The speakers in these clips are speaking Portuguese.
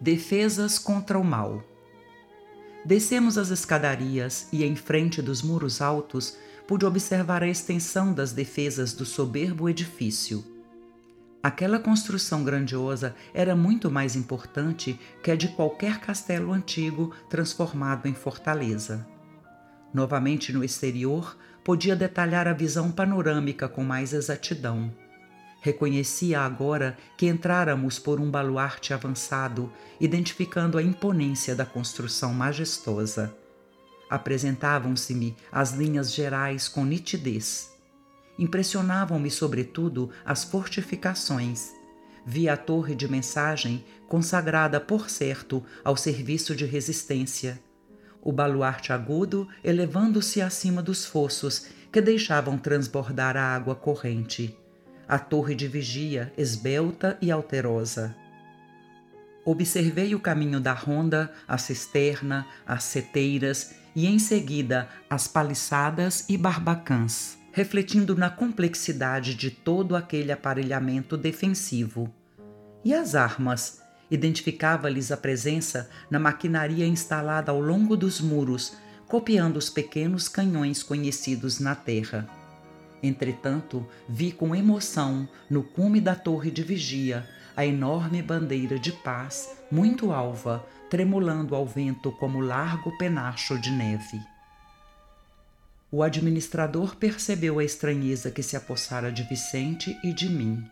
Defesas contra o mal. Descemos as escadarias e, em frente dos muros altos, pude observar a extensão das defesas do soberbo edifício. Aquela construção grandiosa era muito mais importante que a de qualquer castelo antigo transformado em fortaleza. Novamente no exterior, podia detalhar a visão panorâmica com mais exatidão Reconhecia agora que entráramos por um baluarte avançado, identificando a imponência da construção majestosa. Apresentavam-se-me as linhas gerais com nitidez. Impressionavam-me, sobretudo, as fortificações. Vi a torre de mensagem, consagrada, por certo, ao serviço de resistência. O baluarte agudo elevando-se acima dos fossos que deixavam transbordar a água corrente a torre de vigia, esbelta e alterosa. Observei o caminho da ronda, a cisterna, as seteiras e, em seguida, as paliçadas e barbacãs, refletindo na complexidade de todo aquele aparelhamento defensivo. E as armas? Identificava-lhes a presença na maquinaria instalada ao longo dos muros, copiando os pequenos canhões conhecidos na terra. Entretanto, vi com emoção, no cume da torre de vigia, a enorme bandeira de paz, muito alva, tremulando ao vento como largo penacho de neve. O administrador percebeu a estranheza que se apossara de Vicente e de mim.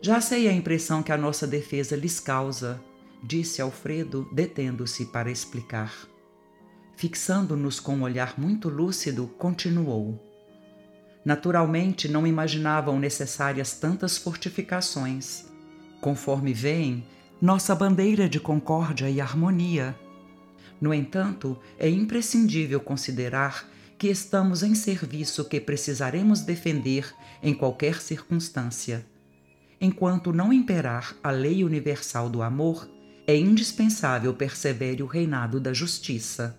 Já sei a impressão que a nossa defesa lhes causa, disse Alfredo, detendo-se para explicar. Fixando-nos com um olhar muito lúcido, continuou. Naturalmente, não imaginavam necessárias tantas fortificações. Conforme veem, nossa bandeira de concórdia e harmonia. No entanto, é imprescindível considerar que estamos em serviço que precisaremos defender em qualquer circunstância. Enquanto não imperar a lei universal do amor, é indispensável persevere o reinado da justiça.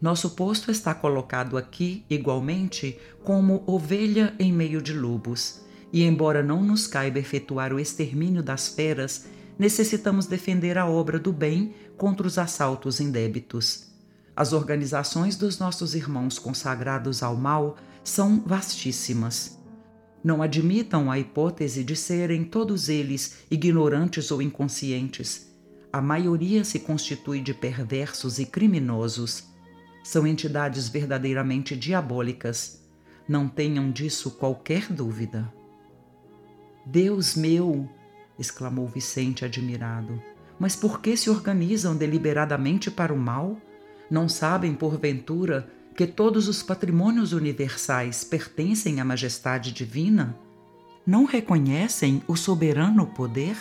Nosso posto está colocado aqui, igualmente, como ovelha em meio de lobos, e embora não nos caiba efetuar o extermínio das feras, necessitamos defender a obra do bem contra os assaltos indébitos. As organizações dos nossos irmãos consagrados ao mal são vastíssimas. Não admitam a hipótese de serem todos eles ignorantes ou inconscientes. A maioria se constitui de perversos e criminosos são entidades verdadeiramente diabólicas. Não tenham disso qualquer dúvida. Deus meu! exclamou Vicente admirado. Mas por que se organizam deliberadamente para o mal? Não sabem, porventura, que todos os patrimônios universais pertencem à majestade divina? Não reconhecem o soberano poder?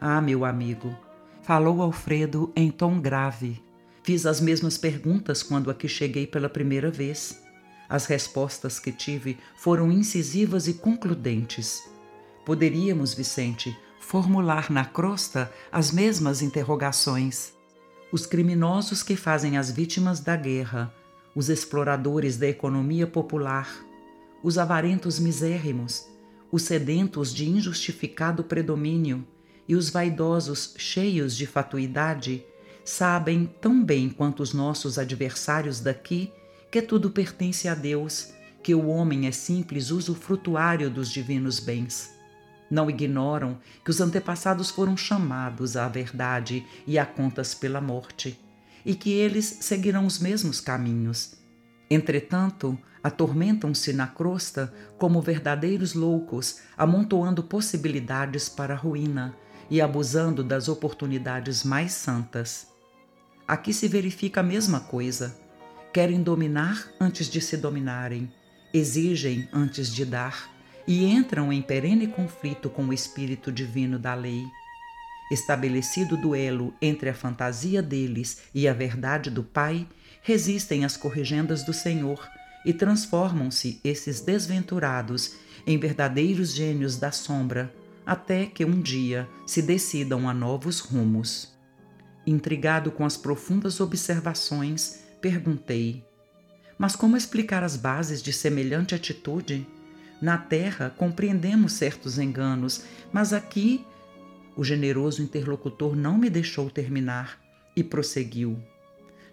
Ah, meu amigo, falou Alfredo em tom grave, Fiz as mesmas perguntas quando aqui cheguei pela primeira vez. As respostas que tive foram incisivas e concludentes. Poderíamos, Vicente, formular na crosta as mesmas interrogações. Os criminosos que fazem as vítimas da guerra, os exploradores da economia popular, os avarentos misérrimos, os sedentos de injustificado predomínio e os vaidosos cheios de fatuidade sabem tão bem quanto os nossos adversários daqui que tudo pertence a Deus, que o homem é simples usufrutuário dos divinos bens. Não ignoram que os antepassados foram chamados à verdade e a contas pela morte, e que eles seguirão os mesmos caminhos. Entretanto, atormentam-se na crosta como verdadeiros loucos, amontoando possibilidades para a ruína e abusando das oportunidades mais santas. Aqui se verifica a mesma coisa. Querem dominar antes de se dominarem, exigem antes de dar e entram em perene conflito com o espírito divino da lei. estabelecido o duelo entre a fantasia deles e a verdade do Pai, resistem às corrigendas do Senhor e transformam-se esses desventurados em verdadeiros gênios da sombra, até que um dia se decidam a novos rumos. Intrigado com as profundas observações, perguntei: Mas como explicar as bases de semelhante atitude? Na terra compreendemos certos enganos, mas aqui o generoso interlocutor não me deixou terminar e prosseguiu.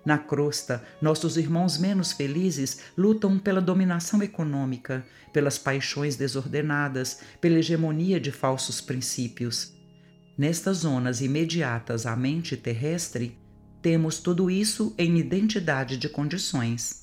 Na crosta, nossos irmãos menos felizes lutam pela dominação econômica, pelas paixões desordenadas, pela hegemonia de falsos princípios. Nestas zonas imediatas à mente terrestre, temos tudo isso em identidade de condições.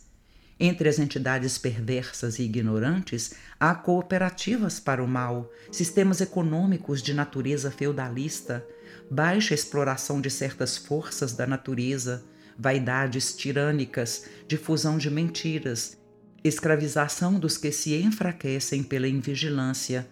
Entre as entidades perversas e ignorantes, há cooperativas para o mal, sistemas econômicos de natureza feudalista, baixa exploração de certas forças da natureza, vaidades tirânicas, difusão de mentiras, escravização dos que se enfraquecem pela invigilância,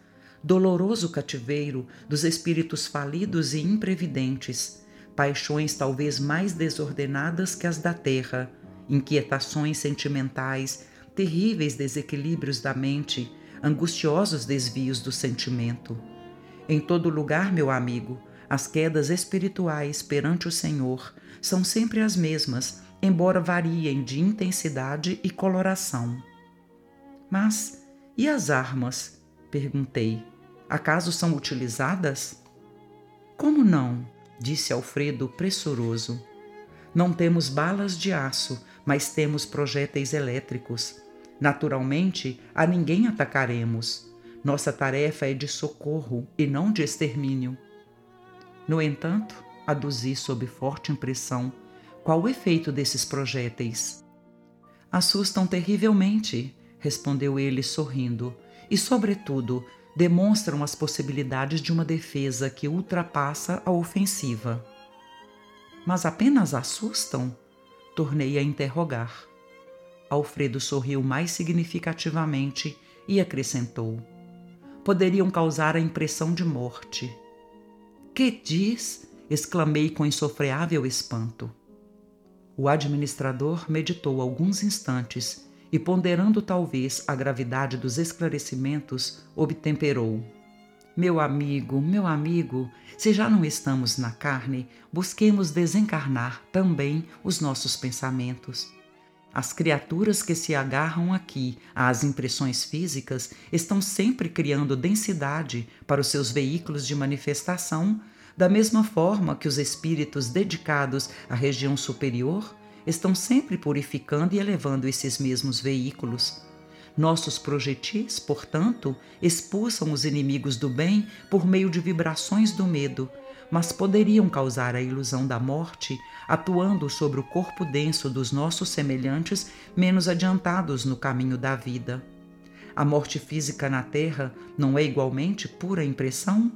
doloroso cativeiro dos espíritos falidos e imprevidentes, paixões talvez mais desordenadas que as da terra, inquietações sentimentais, terríveis desequilíbrios da mente, angustiosos desvios do sentimento. Em todo lugar, meu amigo, as quedas espirituais perante o Senhor são sempre as mesmas, embora variem de intensidade e coloração. Mas e as armas? perguntei. Acaso são utilizadas? Como não? disse Alfredo pressuroso. Não temos balas de aço, mas temos projéteis elétricos. Naturalmente, a ninguém atacaremos. Nossa tarefa é de socorro e não de extermínio. No entanto, aduzi sob forte impressão qual o efeito desses projéteis. Assustam terrivelmente, respondeu ele sorrindo, e, sobretudo, demonstram as possibilidades de uma defesa que ultrapassa a ofensiva. Mas apenas assustam? Tornei a interrogar. Alfredo sorriu mais significativamente e acrescentou: Poderiam causar a impressão de morte. Que diz? exclamei com insofreável espanto. O administrador meditou alguns instantes e, ponderando talvez a gravidade dos esclarecimentos, obtemperou. Meu amigo, meu amigo, se já não estamos na carne, busquemos desencarnar também os nossos pensamentos. As criaturas que se agarram aqui às impressões físicas estão sempre criando densidade para os seus veículos de manifestação, da mesma forma que os espíritos dedicados à região superior estão sempre purificando e elevando esses mesmos veículos. Nossos projetis, portanto, expulsam os inimigos do bem por meio de vibrações do medo, mas poderiam causar a ilusão da morte, atuando sobre o corpo denso dos nossos semelhantes menos adiantados no caminho da vida. A morte física na Terra não é igualmente pura impressão?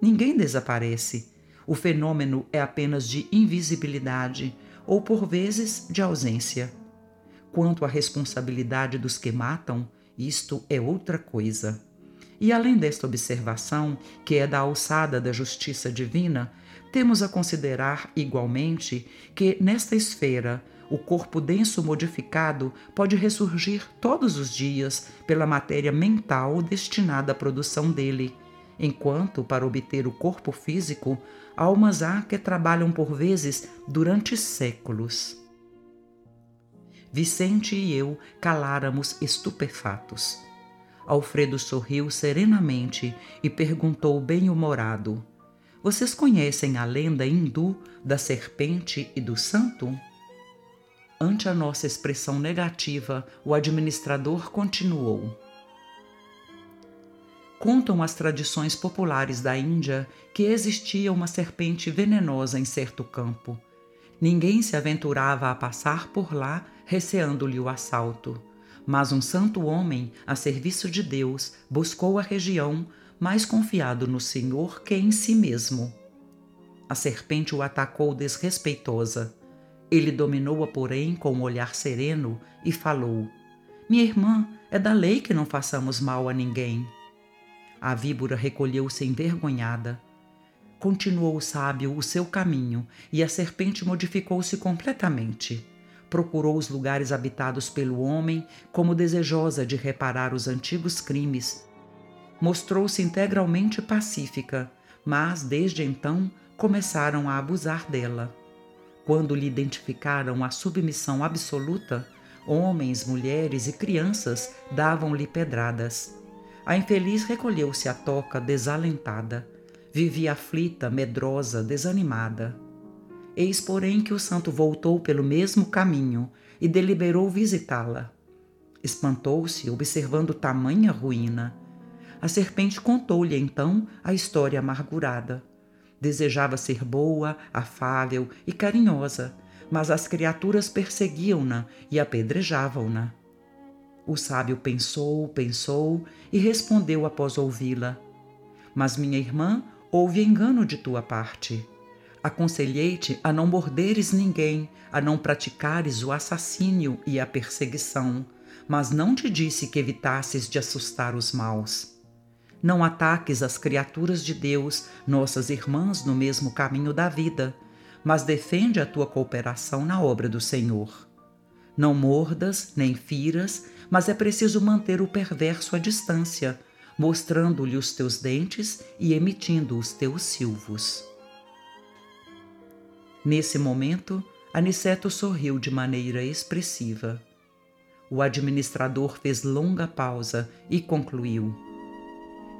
Ninguém desaparece. O fenômeno é apenas de invisibilidade ou, por vezes, de ausência. Quanto à responsabilidade dos que matam, isto é outra coisa. E além desta observação, que é da alçada da justiça divina, temos a considerar igualmente que nesta esfera o corpo denso modificado pode ressurgir todos os dias pela matéria mental destinada à produção dele, enquanto, para obter o corpo físico, almas há que trabalham por vezes durante séculos. Vicente e eu caláramos estupefatos. Alfredo sorriu serenamente e perguntou bem-humorado: Vocês conhecem a lenda hindu da serpente e do santo? Ante a nossa expressão negativa, o administrador continuou: Contam as tradições populares da Índia que existia uma serpente venenosa em certo campo. Ninguém se aventurava a passar por lá receando-lhe o assalto. Mas um santo homem, a serviço de Deus, buscou a região, mais confiado no Senhor que em si mesmo. A serpente o atacou desrespeitosa. Ele dominou-a, porém, com um olhar sereno e falou: Minha irmã, é da lei que não façamos mal a ninguém. A víbora recolheu-se envergonhada. Continuou o sábio o seu caminho e a serpente modificou-se completamente. Procurou os lugares habitados pelo homem como desejosa de reparar os antigos crimes. Mostrou-se integralmente pacífica, mas desde então começaram a abusar dela. Quando lhe identificaram a submissão absoluta, homens, mulheres e crianças davam-lhe pedradas. A infeliz recolheu-se à toca desalentada vivia aflita, medrosa, desanimada. Eis, porém, que o santo voltou pelo mesmo caminho e deliberou visitá-la. Espantou-se, observando tamanha ruína. A serpente contou-lhe então a história amargurada. Desejava ser boa, afável e carinhosa, mas as criaturas perseguiam-na e apedrejavam-na. O sábio pensou, pensou e respondeu após ouvi-la: Mas minha irmã houve engano de tua parte. Aconselhei-te a não morderes ninguém, a não praticares o assassínio e a perseguição, mas não te disse que evitasses de assustar os maus. Não ataques as criaturas de Deus, nossas irmãs no mesmo caminho da vida, mas defende a tua cooperação na obra do Senhor. Não mordas nem firas, mas é preciso manter o perverso à distância, mostrando-lhe os teus dentes e emitindo os teus silvos. Nesse momento, Aniceto sorriu de maneira expressiva. O administrador fez longa pausa e concluiu: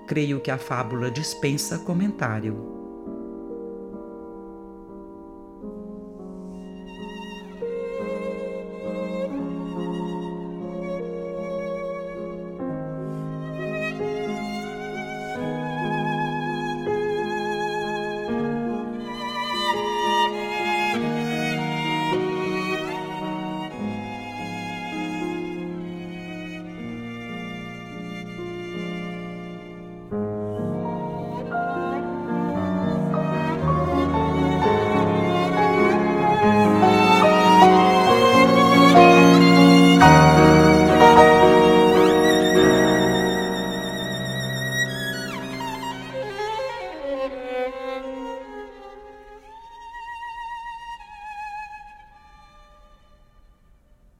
Creio que a fábula dispensa comentário.